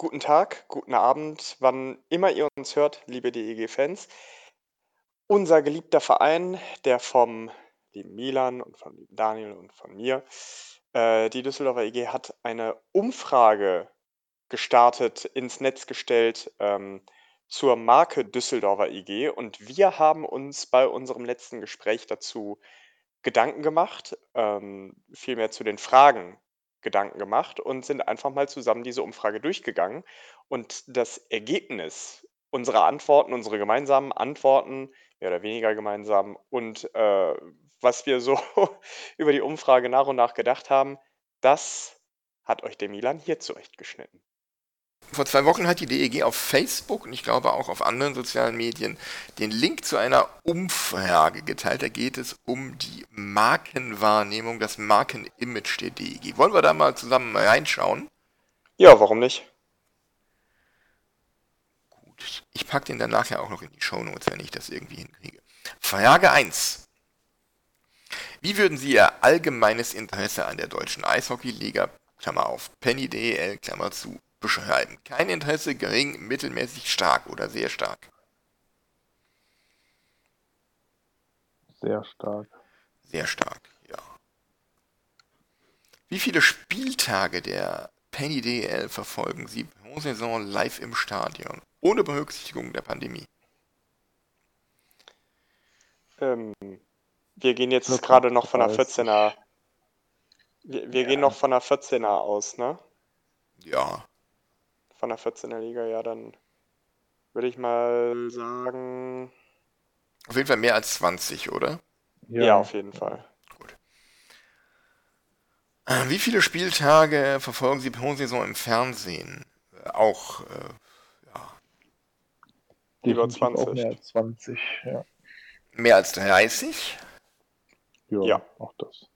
Guten Tag, guten Abend, wann immer ihr uns hört, liebe DEG-Fans. Unser geliebter Verein, der vom lieben Milan und lieben Daniel und von mir, äh, die Düsseldorfer EG, hat eine Umfrage gestartet, ins Netz gestellt ähm, zur Marke Düsseldorfer EG. Und wir haben uns bei unserem letzten Gespräch dazu Gedanken gemacht, ähm, vielmehr zu den Fragen Gedanken gemacht und sind einfach mal zusammen diese Umfrage durchgegangen. Und das Ergebnis unserer Antworten, unsere gemeinsamen Antworten, mehr oder weniger gemeinsam, und äh, was wir so über die Umfrage nach und nach gedacht haben, das hat euch der Milan hier zurechtgeschnitten. Vor zwei Wochen hat die DEG auf Facebook und ich glaube auch auf anderen sozialen Medien den Link zu einer Umfrage geteilt. Da geht es um die Markenwahrnehmung, das Markenimage der DEG. Wollen wir da mal zusammen reinschauen? Ja, warum nicht? Gut. Ich packe den dann nachher auch noch in die Shownotes, wenn ich das irgendwie hinkriege. Frage 1. Wie würden Sie Ihr allgemeines Interesse an der deutschen Eishockeyliga, Klammer auf, Penny DEL, Klammer zu, beschreiben. Kein Interesse, gering, mittelmäßig, stark oder sehr stark. Sehr stark. Sehr stark, ja. Wie viele Spieltage der Penny DL verfolgen Sie pro Saison live im Stadion, ohne Berücksichtigung der Pandemie? Ähm, wir gehen jetzt gerade noch von der 14er. Wir, wir ja. gehen noch von der 14er aus, ne? Ja von der 14er Liga, ja, dann würde ich mal sagen. Auf jeden Fall mehr als 20, oder? Ja, ja auf jeden Fall. Gut. Äh, wie viele Spieltage verfolgen Sie pro Saison im Fernsehen? Äh, auch, äh, ja. Über 20. Auch mehr als 20, ja. Mehr als 30? Ja, ja. auch das.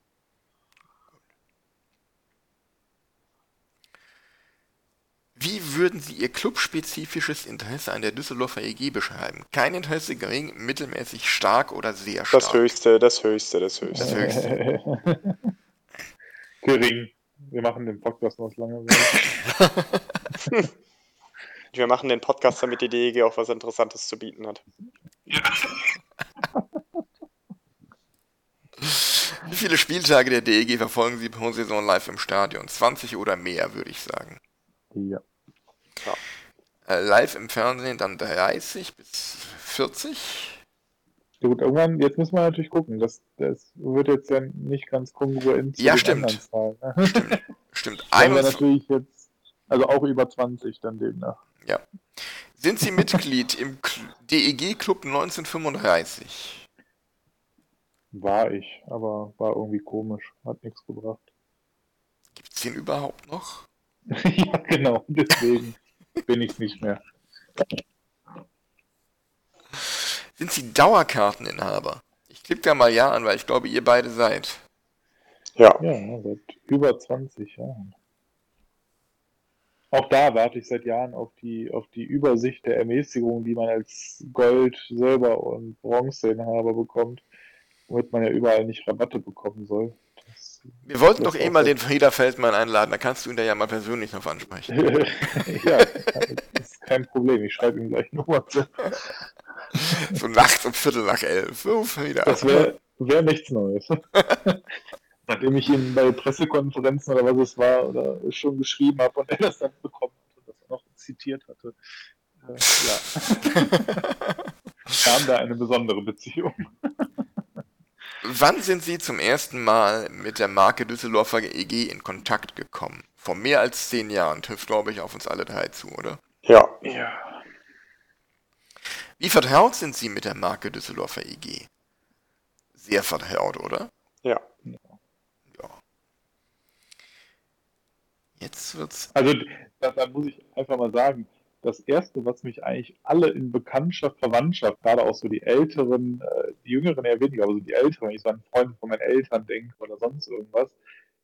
Wie würden Sie Ihr clubspezifisches Interesse an der Düsseldorfer EG beschreiben? Kein Interesse, gering, mittelmäßig, stark oder sehr stark? Das höchste, das höchste, das höchste. Das höchste. gering. Wir machen den Podcast noch lange. Wir machen den Podcast, damit die DEG auch was Interessantes zu bieten hat. Wie viele Spieltage der DEG verfolgen Sie pro Saison live im Stadion? 20 oder mehr, würde ich sagen. Ja. ja. Äh, live im Fernsehen dann 30 bis 40. Ja gut, irgendwann, jetzt müssen wir natürlich gucken. Das, das wird jetzt ja nicht ganz kongruent zu ja, stimmt. Zahlen, ne? Stimmt. Stimmt. Dann natürlich jetzt, also auch über 20 dann demnach. Ja. Sind Sie Mitglied im DEG Club 1935? War ich, aber war irgendwie komisch. Hat nichts gebracht. Gibt es den überhaupt noch? ja, genau, deswegen bin ich nicht mehr. Sind Sie Dauerkarteninhaber? Ich klicke da mal Ja an, weil ich glaube, ihr beide seid. Ja. Ja, seit über 20 Jahren. Auch da warte ich seit Jahren auf die, auf die Übersicht der Ermäßigung, die man als Gold, Silber und Bronzeinhaber bekommt, womit man ja überall nicht Rabatte bekommen soll. Wir wollten doch eh mal den Frieder Feldmann einladen, da kannst du ihn da ja mal persönlich noch ansprechen. ja, das ist kein Problem, ich schreibe ihm gleich WhatsApp. so nachts um Viertel nach elf. So, Frieder. Das wäre wär nichts Neues. Nachdem ich ihm bei Pressekonferenzen oder was es war, oder schon geschrieben habe und er das dann bekommen hat und das auch noch zitiert hatte. Äh, ja. kam da eine besondere Beziehung. Wann sind Sie zum ersten Mal mit der Marke Düsseldorfer EG in Kontakt gekommen? Vor mehr als zehn Jahren. Trifft, glaube ich, auf uns alle drei zu, oder? Ja. Ja. Wie vertraut sind Sie mit der Marke Düsseldorfer EG? Sehr vertraut, oder? Ja. Ja. Jetzt wird's. Also da, da muss ich einfach mal sagen, das Erste, was mich eigentlich alle in Bekanntschaft, Verwandtschaft, gerade auch so die Älteren, äh, die Jüngeren eher weniger, aber so die Älteren, wenn ich so an Freunde von meinen Eltern denke oder sonst irgendwas,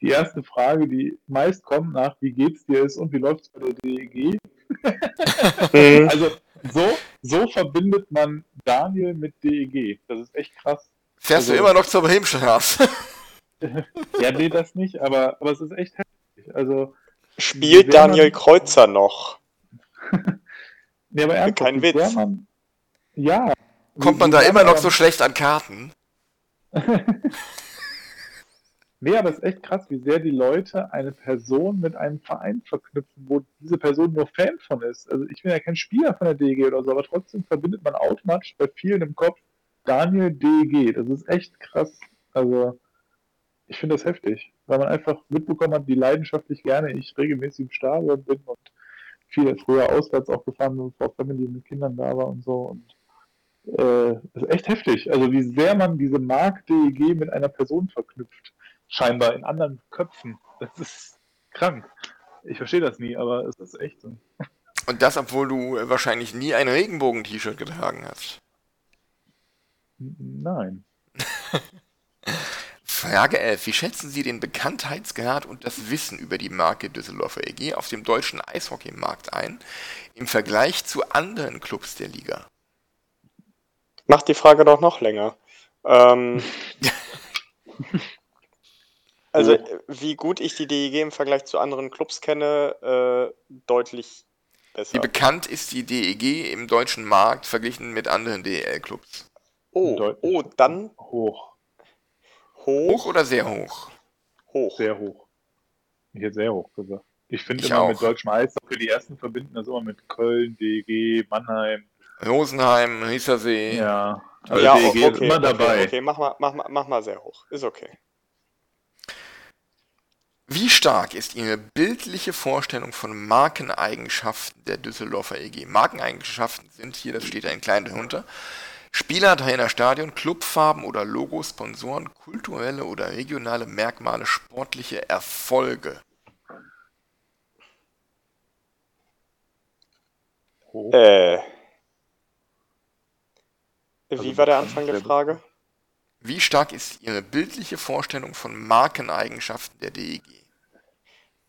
die erste Frage, die meist kommt nach, wie geht's dir ist und wie läuft's bei der DEG? Mhm. Also so, so verbindet man Daniel mit DEG. Das ist echt krass. Fährst du Also- immer noch zur Bremenstraße? Ja, nee, das nicht, aber, aber es ist echt heftig. Also, Spielt Daniel man- Kreuzer noch? nee, aber ernsthaft, Kein Witz. Man, ja. Kommt man da immer noch so schlecht an Karten? Nee, aber es ist echt krass, wie sehr die Leute eine Person mit einem Verein verknüpfen, wo diese Person nur Fan von ist. Also ich bin ja kein Spieler von der DEG oder so, aber trotzdem verbindet man automatisch bei vielen im Kopf Daniel DEG. Das ist echt krass. Also ich finde das heftig, weil man einfach mitbekommen hat, wie leidenschaftlich gerne ich regelmäßig im Stadion bin und viele früher auswärts auch gefahren bin, bevor Family mit Kindern da war und so. Und äh, das ist echt heftig. Also wie sehr man diese Mark DEG mit einer Person verknüpft scheinbar in anderen Köpfen. Das ist krank. Ich verstehe das nie, aber es ist echt so. Und das, obwohl du wahrscheinlich nie ein Regenbogen-T-Shirt getragen hast. Nein. Frage 11. Wie schätzen Sie den Bekanntheitsgrad und das Wissen über die Marke Düsseldorfer EG auf dem deutschen Eishockeymarkt ein im Vergleich zu anderen Clubs der Liga? Macht die Frage doch noch länger. Ähm, also, äh, wie gut ich die DEG im Vergleich zu anderen Clubs kenne, äh, deutlich Wie besser. bekannt ist die DEG im deutschen Markt verglichen mit anderen DEL-Clubs? Oh, oh, dann Hoch. Hoch, Hoch oder sehr hoch? hoch. Sehr hoch. Ich hätte sehr hoch gesagt. Ich finde Ich immer auch. mit deutschem Eishockey, die ersten verbinden das immer mit Köln, DEG, Mannheim. Rosenheim, Riesersee. Ja. Also Ja, DEG okay, ist immer dabei. Okay, okay, mach mal, mach mal, mach mal sehr hoch. Ist okay. Wie stark ist Ihre bildliche Vorstellung von Markeneigenschaften der Düsseldorfer EG? Markeneigenschaften sind hier, das steht ein klein darunter, Spieler, Trainer, Stadion, Clubfarben oder Logos, Sponsoren, kulturelle oder regionale Merkmale, sportliche Erfolge. Hoch. Äh. Wie Also war der Anfang der Frage? Wie stark ist Ihre bildliche Vorstellung von Markeneigenschaften der DEG?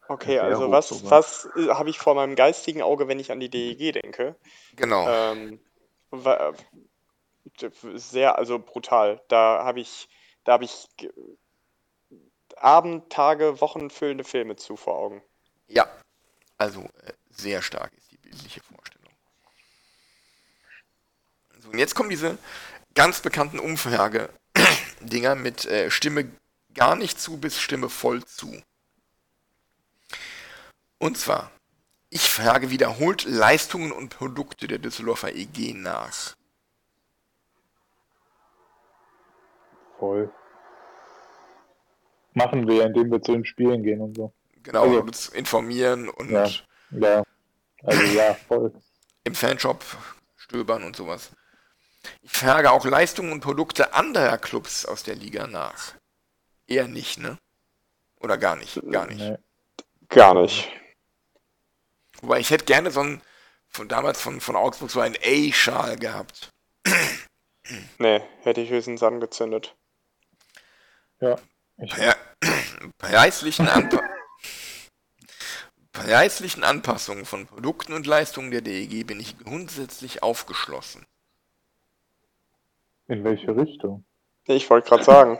Okay, also was, sogar. was äh, habe ich vor meinem geistigen Auge, wenn ich an die DEG denke? Genau. Ähm, äh, sehr, also brutal. Da habe ich, da habe ich Abend, Tage, Wochen füllende Filme zu vor Augen. Ja, also äh, sehr stark ist die bildliche Vorstellung. So, und jetzt kommen diese ganz bekannten Umfrage-Dinger mit äh, Stimme gar nicht zu bis Stimme voll zu. Und zwar, ich frage wiederholt Leistungen und Produkte der Düsseldorfer EG nach. Voll. Machen wir, indem wir zu den Spielen gehen und so. Genau, Also- uns informieren und Ja. Ja. Also ja, voll. im Fanshop stöbern und sowas. Ich frage auch Leistungen und Produkte anderer Clubs aus der Liga nach. Eher nicht, ne? Oder gar nicht, gar nicht. Nee. Gar nicht. Wobei ich hätte gerne so einen, von damals von, von Augsburg so einen A-Schal gehabt. Nee, hätte ich höchstens angezündet. Ja. Pre preislichen, Anpa preislichen Anpassungen von Produkten und Leistungen der DEG bin ich grundsätzlich aufgeschlossen. in welche Richtung? Ich wollte gerade sagen.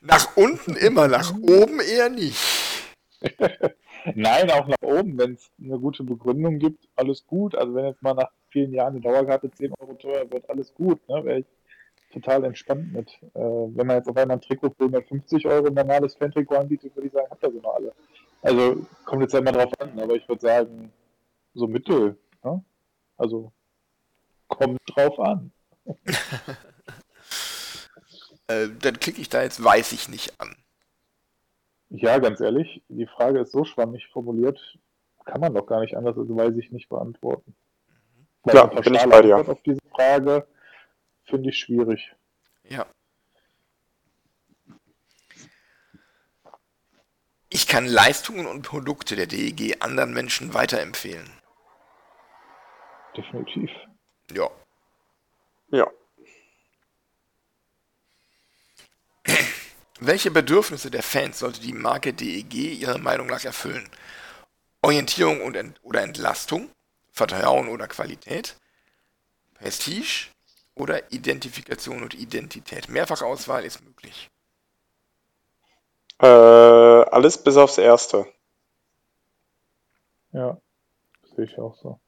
Nach unten immer, nach oben eher nicht. Nein, auch nach oben, wenn es eine gute Begründung gibt, alles gut. Also wenn jetzt mal nach vielen Jahren eine Dauerkarte 10 Euro teuer wird, alles gut. Ne? Wäre ich total entspannt mit. Äh, wenn man jetzt auf einmal ein Trikot für 150 Euro ein normales Fan-Trikot anbietet, würde ich sagen, habt ihr sie noch alle. Also kommt jetzt ja immer drauf an, aber ich würde sagen, so mittel. Ne? Also kommt drauf an. äh, dann klicke ich da jetzt weiß ich nicht an. Ja, ganz ehrlich, die Frage ist so schwammig formuliert, kann man doch gar nicht anders als weiß ich nicht beantworten. Eine bin ich bei dir. Auf diese Frage finde ich schwierig. Ja. Ich kann Leistungen und Produkte der DEG anderen Menschen weiterempfehlen. Definitiv. Ja. Ja. Welche Bedürfnisse der Fans sollte die Marke DEG Ihrer Meinung nach erfüllen? Orientierung und Ent oder Entlastung? Vertrauen oder Qualität? Prestige oder Identifikation und Identität? Mehrfachauswahl ist möglich. Äh, alles bis aufs Erste. Ja, sehe ich auch so.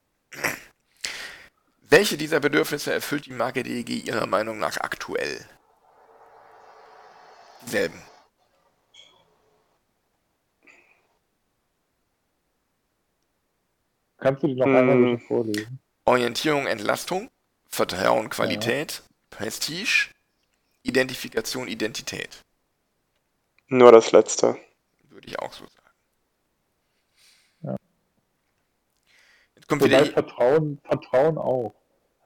Welche dieser Bedürfnisse erfüllt die Marke DEG Ihrer Meinung nach aktuell? Dieselben. Kannst du die noch Hm. einmal vorlesen? Orientierung, Entlastung, Vertrauen, Qualität, Prestige, Identifikation, Identität. Nur das Letzte. Würde ich auch so sagen. Ja. Jetzt kommt Wobei wieder. Vertrauen, Vertrauen auch.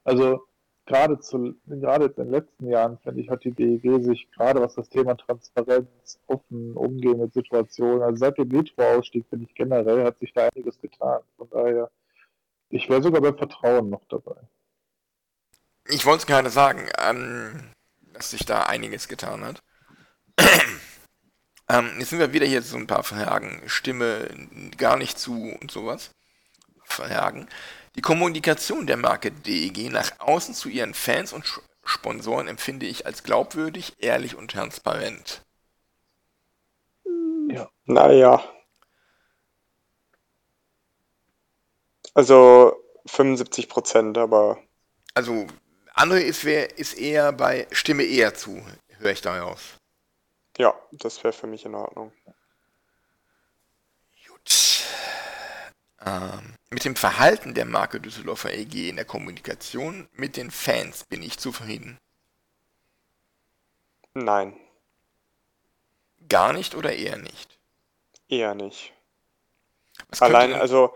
Also gerade zu, gerade jetzt in den letzten Jahren, finde ich, hat die DEG sich gerade was das Thema Transparenz, offen Umgehen mit Situationen, also seit dem Metro-Ausstieg, finde ich generell, hat sich da einiges getan. Von daher, ich wäre sogar beim Vertrauen noch dabei. Ich wollte es gerade sagen, ähm, dass sich da einiges getan hat. ähm, jetzt sind wir wieder hier so ein paar Fragen. Stimme gar nicht zu und sowas. Fragen. Die Kommunikation der Marke DEG nach außen zu ihren Fans und Sch- Sponsoren empfinde ich als glaubwürdig, ehrlich und transparent. Naja. Also 75 Prozent, aber Also, André ist, wer, ist eher bei Stimme eher zu, höre ich da raus. ja, das wäre für mich in Ordnung. Gut. Ähm, mit dem Verhalten der Marke Düsseldorfer EG in der Kommunikation mit den Fans bin ich zufrieden. Nein, Gar nicht oder eher nicht? eher nicht. Was Allein, also,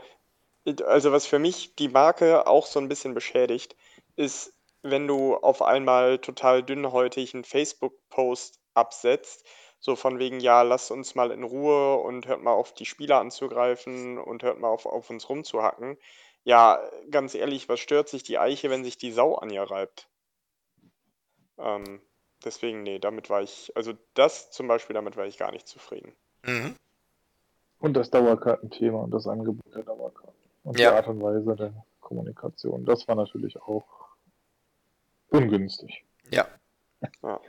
also was für mich die Marke auch so ein bisschen beschädigt, ist, wenn du auf einmal total dünnhäutig einen Facebook-Post absetzt, so von wegen, ja, lasst uns mal in Ruhe und hört mal auf, die Spieler anzugreifen und hört mal auf, auf uns rumzuhacken. Ja, ganz ehrlich, was stört sich die Eiche, wenn sich die Sau an ihr reibt? Ähm, deswegen, nee, damit war ich, also das zum Beispiel, damit war ich gar nicht zufrieden. Mhm. Und das Dauerkartenthema und das Angebot der Dauerkarten. Und Ja. die Art und Weise der Kommunikation. Das war natürlich auch ungünstig. Ja. Ja.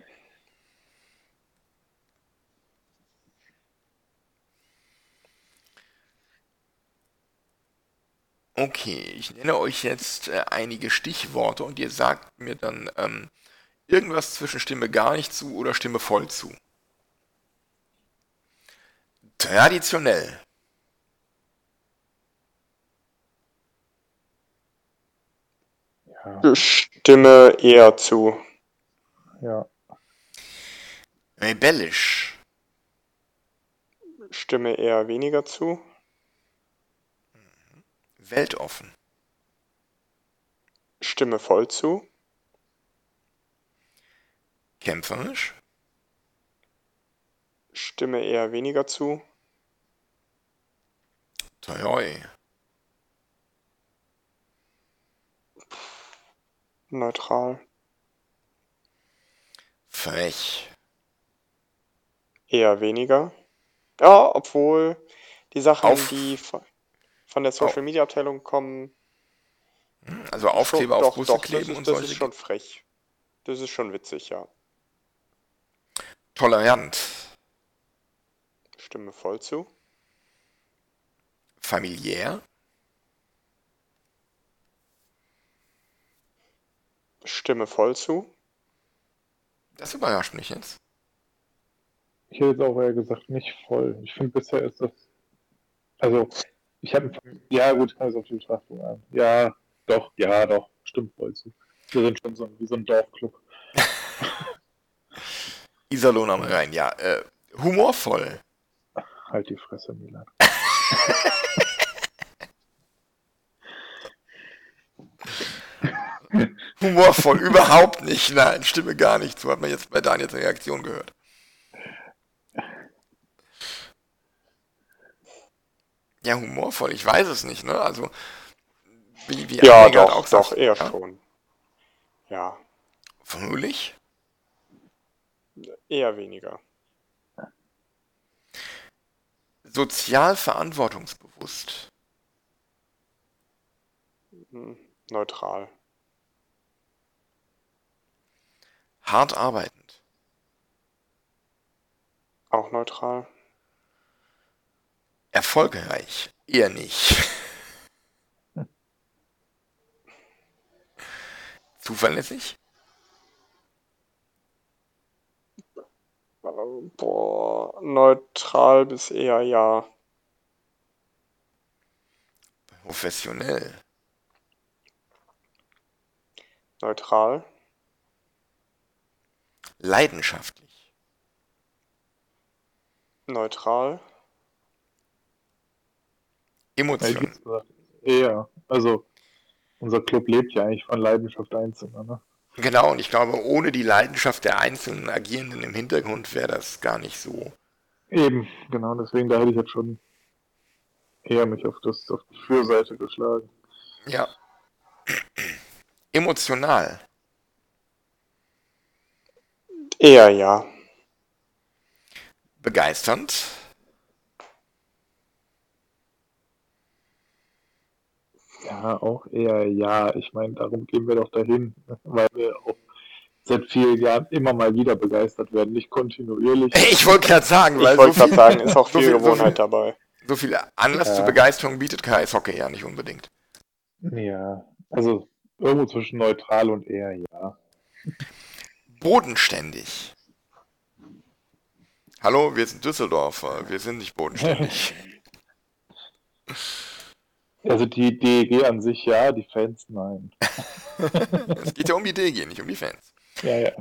Okay, ich nenne euch jetzt äh, einige Stichworte und ihr sagt mir dann ähm, irgendwas zwischen Stimme gar nicht zu oder Stimme voll zu. Traditionell, Ja, Stimme eher zu. ja. rebellisch, Stimme eher weniger zu. weltoffen, Stimme voll zu. kämpferisch, Stimme eher weniger zu. treu, Neutral. frech, Eher weniger. Ja, obwohl die Sachen, Auf- die von der Social Media Abteilung kommen, hm, also Aufkleber schon, auf doch, Busse doch, kleben das ist, und das solche ist schon frech. Das ist schon witzig, ja. tolerant, Stimme voll zu. familiär, Stimme voll zu. das überrascht mich jetzt. Ich hätte jetzt auch eher gesagt, nicht voll. Ich finde, bisher ist das. Also, ich habe. Ja, gut, kann es auf die Betrachtung an. Ja, doch, ja, doch, stimmt voll zu. Wir sind schon so wie so ein Dorfclub. Iserlohn am Rhein, ja. Äh, humorvoll. Halt die Fresse, Milan. Humorvoll, überhaupt nicht. Nein, stimme gar nicht. So hat man jetzt bei Daniels Reaktion gehört. Ja, humorvoll, ich weiß es nicht, ne? Also, wie, wie Ja, Anne gerade doch, sagt, doch, eher ja? schon. Ja, Fröhlich? eher weniger. Sozial verantwortungsbewusst. Hm, Neutral. Hart arbeitend. Auch neutral. Erfolgreich. Eher nicht. Zuverlässig? Boah, neutral bis eher ja. Professionell. Neutral. Leidenschaftlich. Neutral. Ja, Emotion. gibt's gesagt. Eher. Also, unser Club lebt ja eigentlich von Leidenschaft Einzelner, ne? Genau, und ich glaube, ohne die Leidenschaft der einzelnen Agierenden im Hintergrund wäre das gar nicht so. Eben, genau, deswegen da hätte ich jetzt schon eher mich auf, das, auf die Fürseite geschlagen. Ja. Emotional. Eher ja. Begeisternd. Ja, auch eher ja. Ich meine, darum gehen wir doch dahin, weil wir auch seit vielen Jahren immer mal wieder begeistert werden, nicht kontinuierlich. Ich wollte gerade sagen, weil Ich so wollte gerade viel, sagen, ist auch so viel viel- so Gewohnheit viel- dabei. so viel Anlass Ja. zur Begeisterung bietet KS-Hockey ja nicht unbedingt. Ja, also irgendwo zwischen neutral und eher ja. Bodenständig. Hallo, wir sind Düsseldorfer, wir sind nicht bodenständig. Also die DEG an sich ja, die Fans nein. es geht ja um die DG, nicht um die Fans. Ja, ja.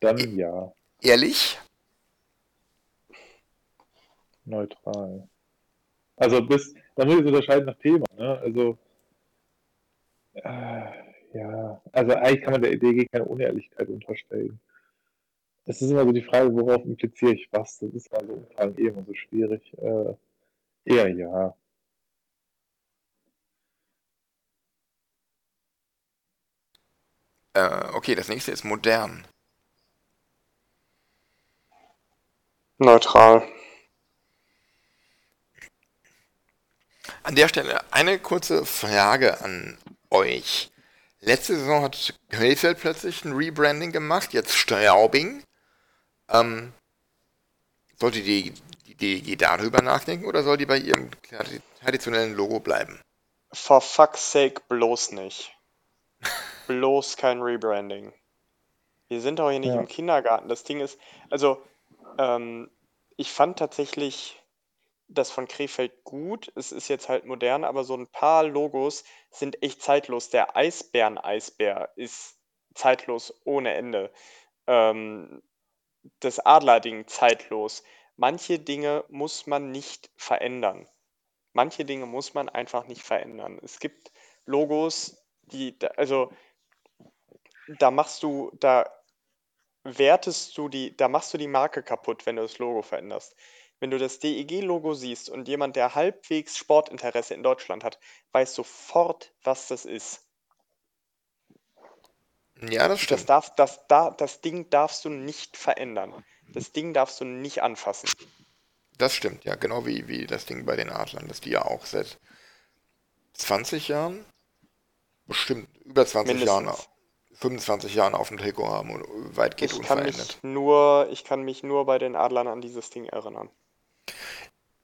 Dann ja, Ehrlich? neutral. Also bis, da muss ich unterscheiden nach Thema, ne? Also äh, ja, also eigentlich kann man der DEG keine Unehrlichkeit unterstellen. Es ist immer so die Frage, worauf impliziere ich was? Das ist also Umfragen eh immer so schwierig. Äh, eher ja. Äh, okay, das nächste ist modern. Neutral. An der Stelle eine kurze Frage an euch. Letzte Saison hat Krefeld plötzlich ein Rebranding gemacht, jetzt Straubing. Ähm, sollte die, die DEG darüber nachdenken oder soll die bei ihrem traditionellen Logo bleiben? For fuck's sake bloß nicht. bloß kein Rebranding. Wir sind doch hier nicht Ja. im Kindergarten. Das Ding ist, also, ähm, ich fand tatsächlich das von Krefeld gut. Es ist jetzt halt modern, aber so ein paar Logos sind echt zeitlos. Der Eisbären-Eisbär ist zeitlos ohne Ende. Ähm, das Adlerding zeitlos. Manche Dinge muss man nicht verändern. Manche Dinge muss man einfach nicht verändern. Es gibt Logos, die, also da machst du, da wertest du die, da machst du die Marke kaputt, wenn du das Logo veränderst. Wenn du das DEG-Logo siehst und jemand, der halbwegs Sportinteresse in Deutschland hat, weiß sofort, was das ist. Ja, das Das, stimmt. darf, das, da, das Ding darfst du nicht verändern. Das Ding darfst du nicht anfassen. Das stimmt, ja. Genau wie, wie das Ding bei den Adlern, das die ja auch seit 20 Jahren, bestimmt über 20 Jahren, Mindestens. 25 Jahren auf dem Trikot haben und weitgehend Ich kann unverändert. mich nur, ich kann mich nur bei den Adlern an dieses Ding erinnern.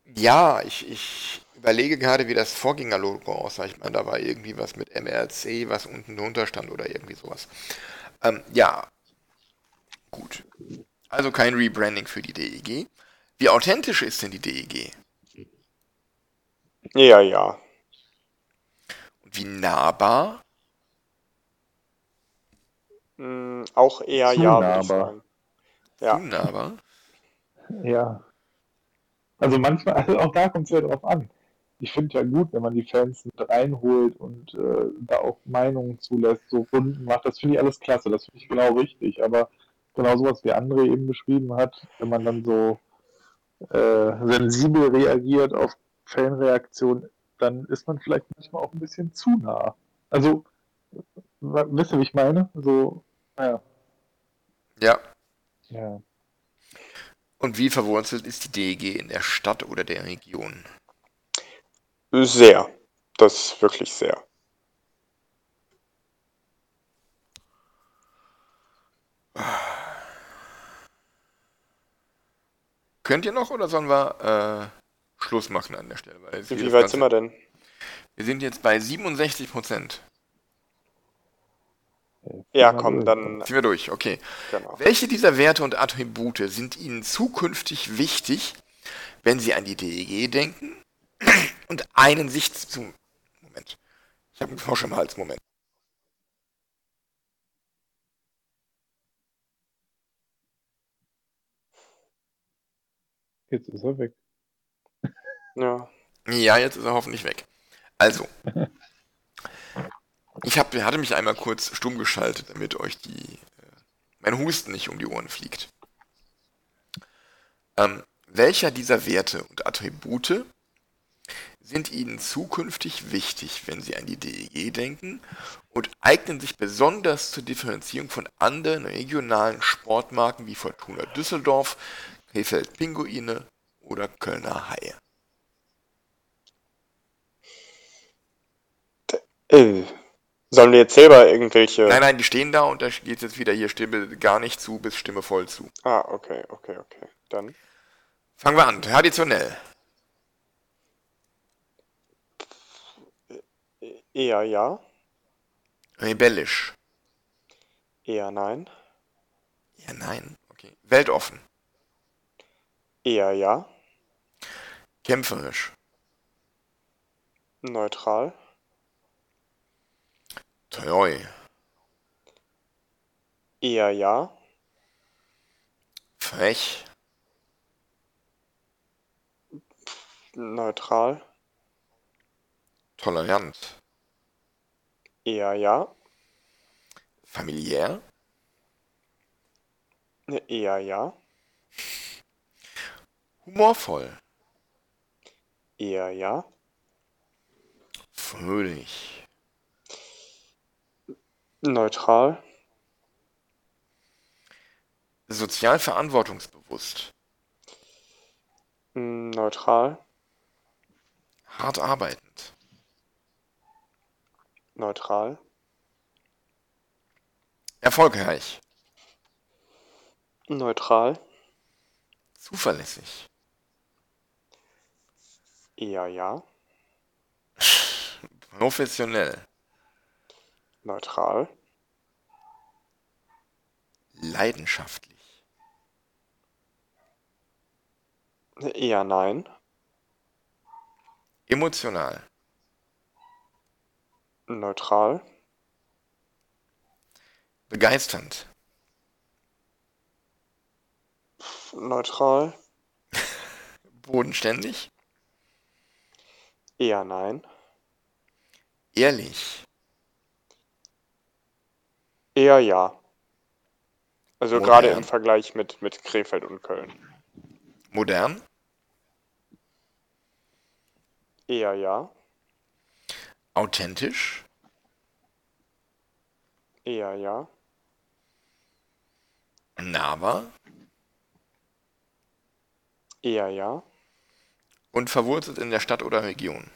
Ja, ich, ich überlege gerade, wie das Vorgängerlogo aussah. Ich meine, da war irgendwie was mit MRC, was unten drunter stand oder irgendwie sowas. Ähm, ja, gut. Also kein Rebranding für die DEG. Wie authentisch ist denn die DEG? Ja, ja. Und wie nahbar? Mm, auch eher Zu ja, nahbar. sagen. Ja. Aber. Ja. Also manchmal, also auch da kommt es ja drauf an. Ich finde ja gut, wenn man die Fans mit reinholt und äh, da auch Meinungen zulässt, so Runden macht, das finde ich alles klasse, das finde ich genau richtig. Aber genau sowas wie André eben beschrieben hat, wenn man dann so äh, sensibel reagiert auf Fanreaktionen, dann ist man vielleicht manchmal auch ein bisschen zu nah. Also, wisst ihr, wie ich meine? So, naja. Ja. Ja. Und wie verwurzelt ist die DEG in der Stadt oder der Region? Sehr. Das ist wirklich sehr. Könnt ihr noch oder sollen wir äh, Schluss machen an der Stelle? Wie das weit sind wir denn? Wir sind jetzt bei 67 Prozent. Ja, komm, dann. Ziehen wir durch, okay. Genau. Welche dieser Werte und Attribute sind Ihnen zukünftig wichtig, wenn Sie an die DEG denken und einen sich zu... Moment. Ich habe einen Frosch im Hals, Moment. Jetzt ist er weg. Ja. Ja, jetzt ist er hoffentlich weg. Also, ich hab, hatte mich einmal kurz stumm geschaltet, damit euch die, äh, mein Husten nicht um die Ohren fliegt. Ähm, welcher dieser Werte und Attribute sind Ihnen zukünftig wichtig, wenn Sie an die DEG denken und eignen sich besonders zur Differenzierung von anderen regionalen Sportmarken wie Fortuna Düsseldorf, Krefeld Pinguine oder Kölner Haie? Äh, sollen wir jetzt selber irgendwelche. Nein, nein, die stehen da und da geht jetzt wieder hier Stimme gar nicht zu bis Stimme voll zu. Ah, okay, okay, okay. Dann. Fangen wir an. Traditionell. Eher ja, Rebellisch. eher nein, Ja, nein. Okay. Weltoffen. eher ja, Kämpferisch. neutral, Treu. eher ja, Frech. neutral, Tolerant. eher ja, Familiär. eher ja, Humorvoll. eher ja, Fröhlich. Neutral, Sozial verantwortungsbewusst. mm, neutral, Hart arbeitend. neutral, Erfolgreich. neutral, Zuverlässig. eher ja, Professionell. Neutral, Leidenschaftlich. eher nein, Emotional. neutral, Begeisternd. neutral, Bodenständig. eher nein, Ehrlich. Eher ja. Also Modern. gerade im Vergleich mit, mit Krefeld und Köln. Modern. Eher ja, Authentisch. eher ja, Nahbar. eher ja, Und verwurzelt in der Stadt oder Region.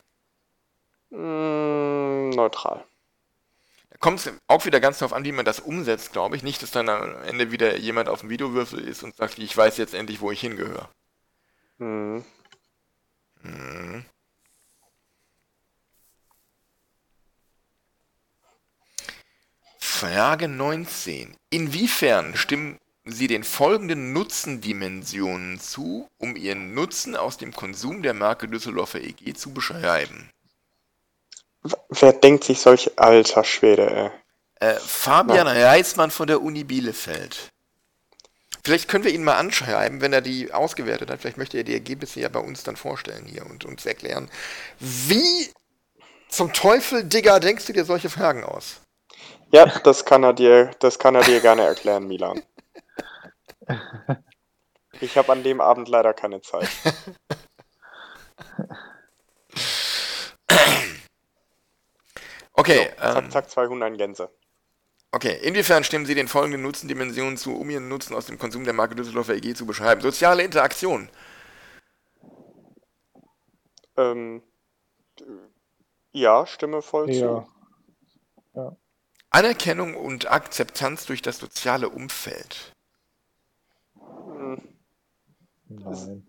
mm, neutral. Kommt es auch wieder ganz darauf an, wie man das umsetzt, glaube ich. Nicht, dass dann am Ende wieder jemand auf dem Videowürfel ist und sagt, ich weiß jetzt endlich, wo ich hingehöre. Mhm. Mhm. Frage 19. Inwiefern stimmen Sie den folgenden Nutzendimensionen zu, um Ihren Nutzen aus dem Konsum der Marke Düsseldorfer EG zu beschreiben? Wer denkt sich solch alter Schwede, ey? Äh, Fabian Reismann von der Uni Bielefeld. Vielleicht können wir ihn mal anschreiben, wenn er die ausgewertet hat. Vielleicht möchte er die Ergebnisse ja bei uns dann vorstellen hier und uns erklären. Wie zum Teufel, Digga, denkst du dir solche Fragen aus? Ja, das kann er dir, das kann er dir gerne erklären, Milan. Ich habe an dem Abend leider keine Zeit. Okay, So, zack, ähm, zack, 200 Gänse. okay. Inwiefern stimmen Sie den folgenden Nutzendimensionen zu, um Ihren Nutzen aus dem Konsum der Marke Düsseldorfer EG zu beschreiben? Soziale Interaktion, Ähm, ja, stimme voll Ja. zu. Anerkennung und Akzeptanz durch das soziale Umfeld. Hm, Nein.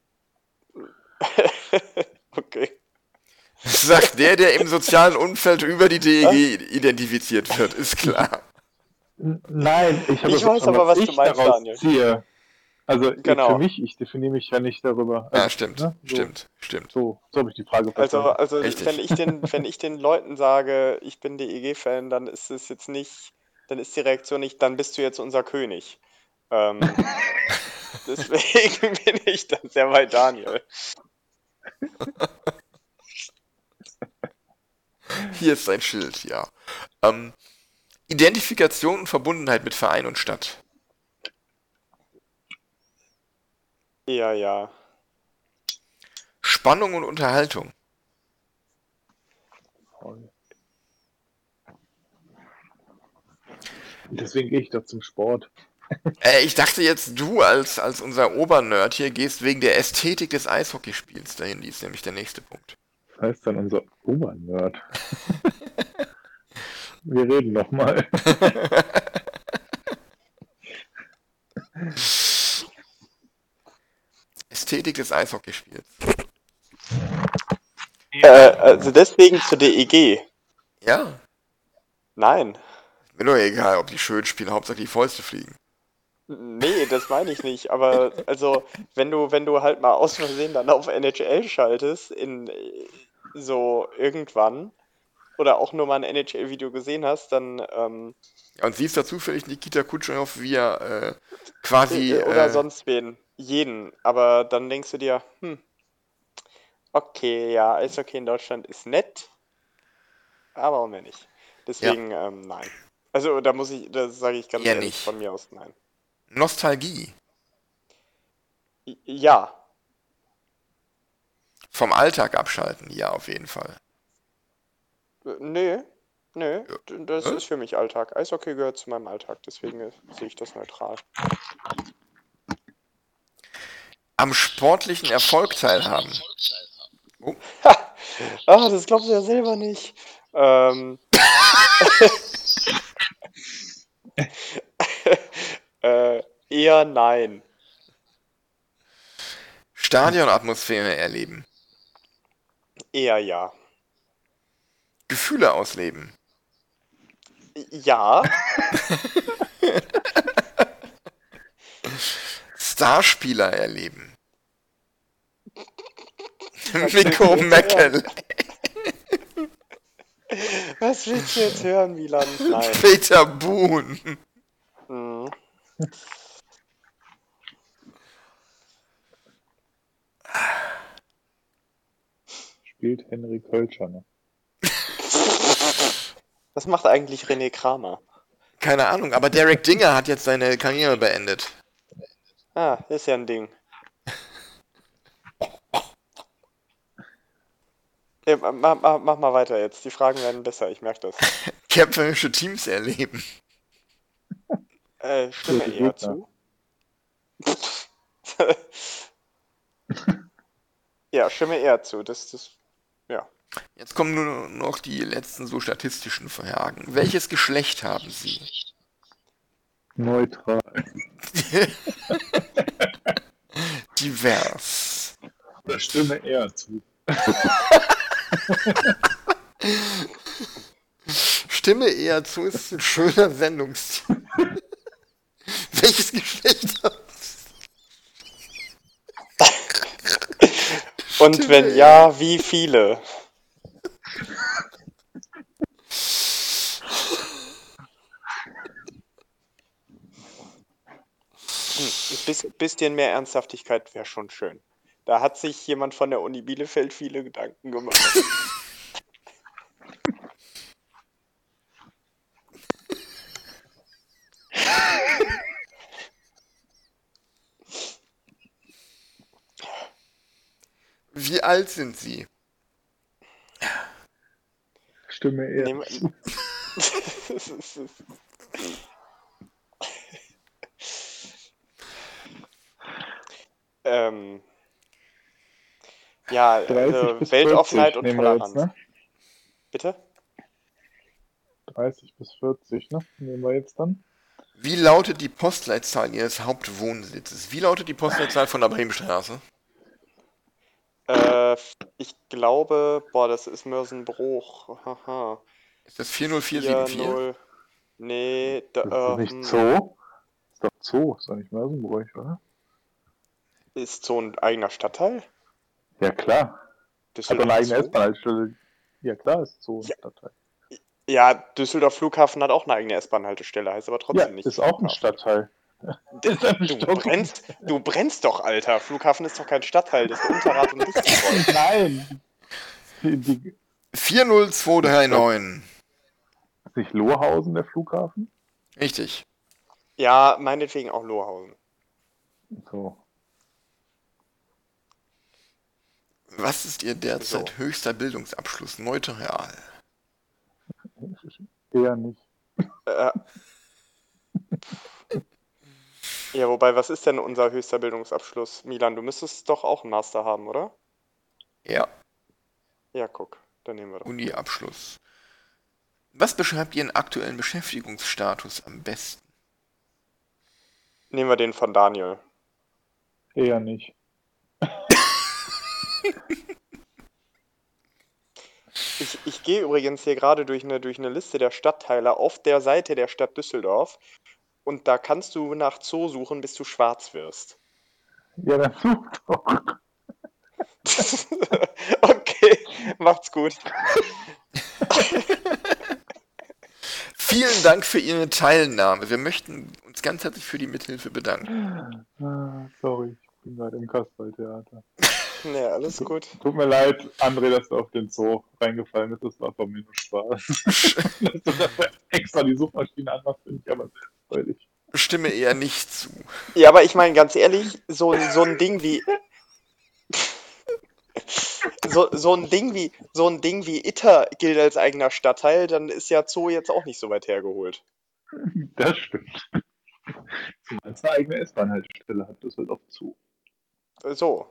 okay. Sagt der, der im sozialen Umfeld über die DEG identifiziert wird, ist klar. Nein, ich habe Ich weiß aber, was du ich meinst, daraus Daniel. Ziehe. Also Genau. für mich, ich definiere mich ja nicht darüber. Ja, Also, stimmt, ne, so, stimmt, stimmt. So, so habe ich die Frage Also, verstanden. also Richtig. wenn ich den, wenn ich den Leuten sage, ich bin DEG-Fan, dann ist es jetzt nicht, dann ist die Reaktion nicht, dann bist du jetzt unser König. Ähm, deswegen bin ich dann sehr bei Daniel. Hier ist sein Schild, ja. Ähm, Identifikation und Verbundenheit mit Verein und Stadt. Ja, ja. Spannung und Unterhaltung. Deswegen gehe ich doch zum Sport. Äh, ich dachte jetzt, du als, als unser Obernerd hier gehst wegen der Ästhetik des Eishockeyspiels dahin. Die ist nämlich der nächste Punkt. Das heißt dann unser Obernerd. Wir reden nochmal. Ästhetik des Eishockeyspiels. Äh, also deswegen zur DEG. Ja, Nein. mir nur egal, ob die schön spielen, Hauptsache die Fäuste fliegen. Nee, das meine ich nicht. Aber also, wenn du, wenn du halt mal aus Versehen dann auf NHL schaltest, in so irgendwann, oder auch nur mal ein NHL-Video gesehen hast, dann ähm, Ja, und siehst da zufällig Nikita Kutscherow, wie er äh, quasi. oder äh, sonst wen, jeden. Aber dann denkst du dir, hm, okay, ja, Eishockey in Deutschland ist nett, aber auch mehr nicht. Deswegen, ähm, nein. Also da muss ich, das sage ich ganz ehrlich nicht. von mir aus, nein. Nostalgie. Ja, Vom Alltag abschalten, ja, auf jeden Fall. Äh, Nee, nee, das Hä? ist für mich Alltag. Eishockey gehört zu meinem Alltag, deswegen äh, sehe ich das neutral. Am sportlichen Erfolg teilhaben. Ah, das glaubst du ja selber nicht. Ähm. äh, eher nein. Stadionatmosphäre erleben. Eher ja. Gefühle ausleben. Ja, Starspieler erleben. Nico Meckel. was willst du jetzt hören, Milan? Nein. Peter Boone. Mhm. Spielt Henry Kölscher noch. Was macht eigentlich René Kramer? Keine Ahnung, aber Derek Dinger hat jetzt seine Karriere beendet. Ah, ist ja ein Ding. Ja, ma- ma- ma- mach mal weiter jetzt. Die Fragen werden besser, ich merke das. Kämpferische Teams erleben. Äh, stimme eher Gegner. zu. ja, stimme eher zu. Das, das, ja. Jetzt kommen nur noch die letzten so statistischen Fragen. Welches Geschlecht haben Sie? Neutral. Divers. Da stimme eher zu. Stimme eher zu, ist ein schöner Sendungstitel. Welches Geschlecht haben Und wenn ja, wie viele? Hm, Ich Bis, bisschen mehr Ernsthaftigkeit wäre schon schön. Da hat sich jemand von der Uni Bielefeld viele Gedanken gemacht. Wie alt sind Sie? Stimme eher. Nehm- ähm, ja, 30 also Weltoffenheit 40 und Toleranz. jetzt, ne? Bitte? 30 bis 40, ne? Nehmen wir jetzt dann. Wie lautet die Postleitzahl Ihres Hauptwohnsitzes? Wie lautet die Postleitzahl von der Bremenstraße? Äh, ich glaube, boah, das ist Mörsenbruch. Haha. Ist das 40474? 4-0. Nee, da, Das ist nicht ähm, Zoo. Ist doch Zoo, ist doch nicht Mörsenbräuch, oder? ist so ein eigener Stadtteil? Ja, klar. Das Hat doch eine eigene S-Bahn-Haltestelle. Ja, klar, ist Zoo ein Ja. Stadtteil. Ja, Düsseldorf Flughafen hat auch eine eigene S-Bahn-Haltestelle, heißt aber Ja, trotzdem nicht. ist auch ein. Stadtteil. Du brennst, du brennst doch, Alter. Flughafen ist doch kein Stadtteil, das ist Unterrad und Düsseldorf. Nein! Die, die, 40239. ist nicht Lohausen der Flughafen? Richtig. Ja, meinetwegen auch Lohausen. So. Was ist Ihr derzeit So. höchster Bildungsabschluss? Neutral. Eher nicht. Äh, ja, wobei, was ist denn unser höchster Bildungsabschluss? Milan, du müsstest doch auch einen Master haben, oder? Ja, Ja, guck, dann nehmen wir doch. Uni-Abschluss. Was beschreibt Ihren aktuellen Beschäftigungsstatus am besten? Nehmen wir den von Daniel. Eher nicht. Ich, ich gehe übrigens hier gerade durch eine, durch eine Liste der Stadtteile auf der Seite der Stadt Düsseldorf und da kannst du nach Zoo suchen, bis du schwarz wirst. Ja, dann such doch. okay, macht's gut. Vielen Dank für Ihre Teilnahme. Wir möchten uns ganz herzlich für die Mithilfe bedanken. Sorry, ich bin gerade im Kasperltheater. Nee, alles gut. Tut mir leid, André, dass du auf den Zoo reingefallen bist. Das war von mir nur Spaß. dass du dafür extra die Suchmaschine anmachst, finde ich aber sehr freudig. Stimme eher nicht zu. Ja, aber ich meine ganz ehrlich, so, ein- so ein Ding wie. So, so ein Ding wie so ein Ding wie Itter gilt als eigener Stadtteil, dann ist ja Zoo jetzt auch nicht so weit hergeholt. Das stimmt. Zumal es eine eigene S-Bahn-Haltestelle hat, das wird auch zu. So.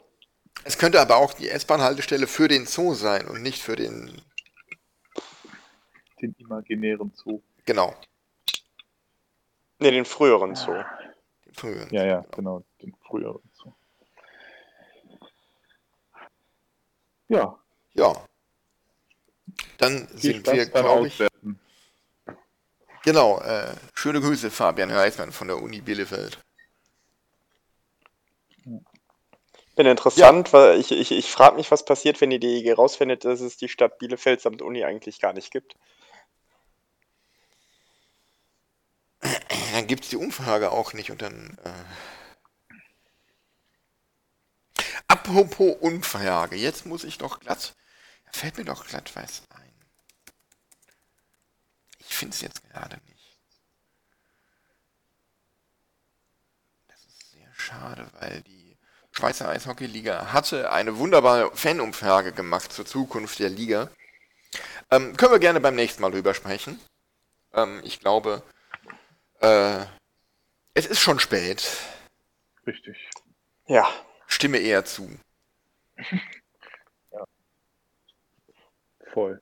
Es könnte aber auch die S-Bahn-Haltestelle für den Zoo sein und nicht für den. Den imaginären Zoo. Genau, Ne, den früheren Zoo. den früheren. Ja, ja, genau, den früheren Zoo. Ja, Ja. Dann viel sind Spaß wir, glaube ich. Auswerten. Genau, äh, schöne Grüße, Fabian Reismann von der Uni Bielefeld. Bin interessant, weil ich, ich, ich frage mich, was passiert, wenn die DEG rausfindet, dass es die Stadt Bielefeld samt Uni eigentlich gar nicht gibt. Dann gibt es die Umfrage auch nicht und dann. Äh... Apropos Umfrage, jetzt muss ich doch glatt. Fällt mir doch glatt was ein. Ich finde es jetzt gerade nicht. Das ist sehr schade, weil die Schweizer Eishockeyliga hatte eine wunderbare Fanumfrage gemacht zur Zukunft der Liga. Ähm, können wir gerne beim nächsten Mal drüber sprechen. Ähm, ich glaube, äh, es ist schon spät. Richtig. Ja, Stimme eher zu. Voll.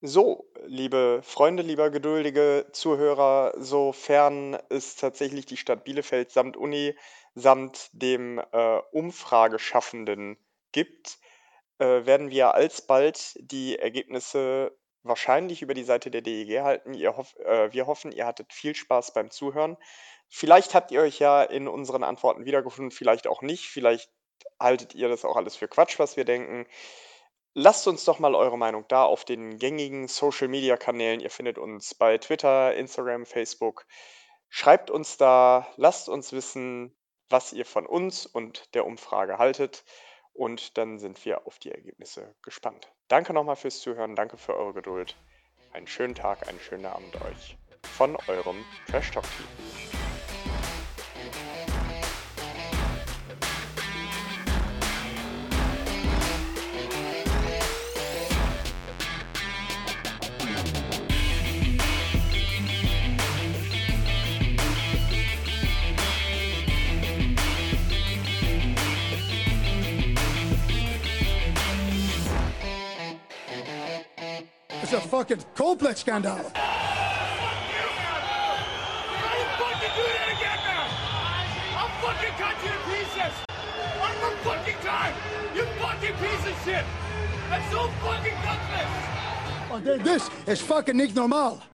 So, liebe Freunde, lieber geduldige Zuhörer, sofern es tatsächlich die Stadt Bielefeld samt Uni samt dem äh, Umfrageschaffenden gibt, äh, werden wir alsbald die Ergebnisse wahrscheinlich über die Seite der DEG halten. Hoff, äh, wir hoffen, ihr hattet viel Spaß beim Zuhören. Vielleicht habt ihr euch ja in unseren Antworten wiedergefunden, vielleicht auch nicht. Vielleicht haltet ihr das auch alles für Quatsch, was wir denken. Lasst uns doch mal eure Meinung da auf den gängigen Social Media Kanälen. Ihr findet uns bei Twitter, Instagram, Facebook. Schreibt uns da, lasst uns wissen, was ihr von uns und der Umfrage haltet. Und dann sind wir auf die Ergebnisse gespannt. Danke nochmal fürs Zuhören, danke für eure Geduld. Einen schönen Tag, einen schönen Abend euch. Von eurem Trash Talk Team. It's a fucking complex scandal. fucking do that again now! I'll fucking cut you to pieces! One more fucking time! You fucking piece of shit! That's so fucking gutless! This is fucking normal.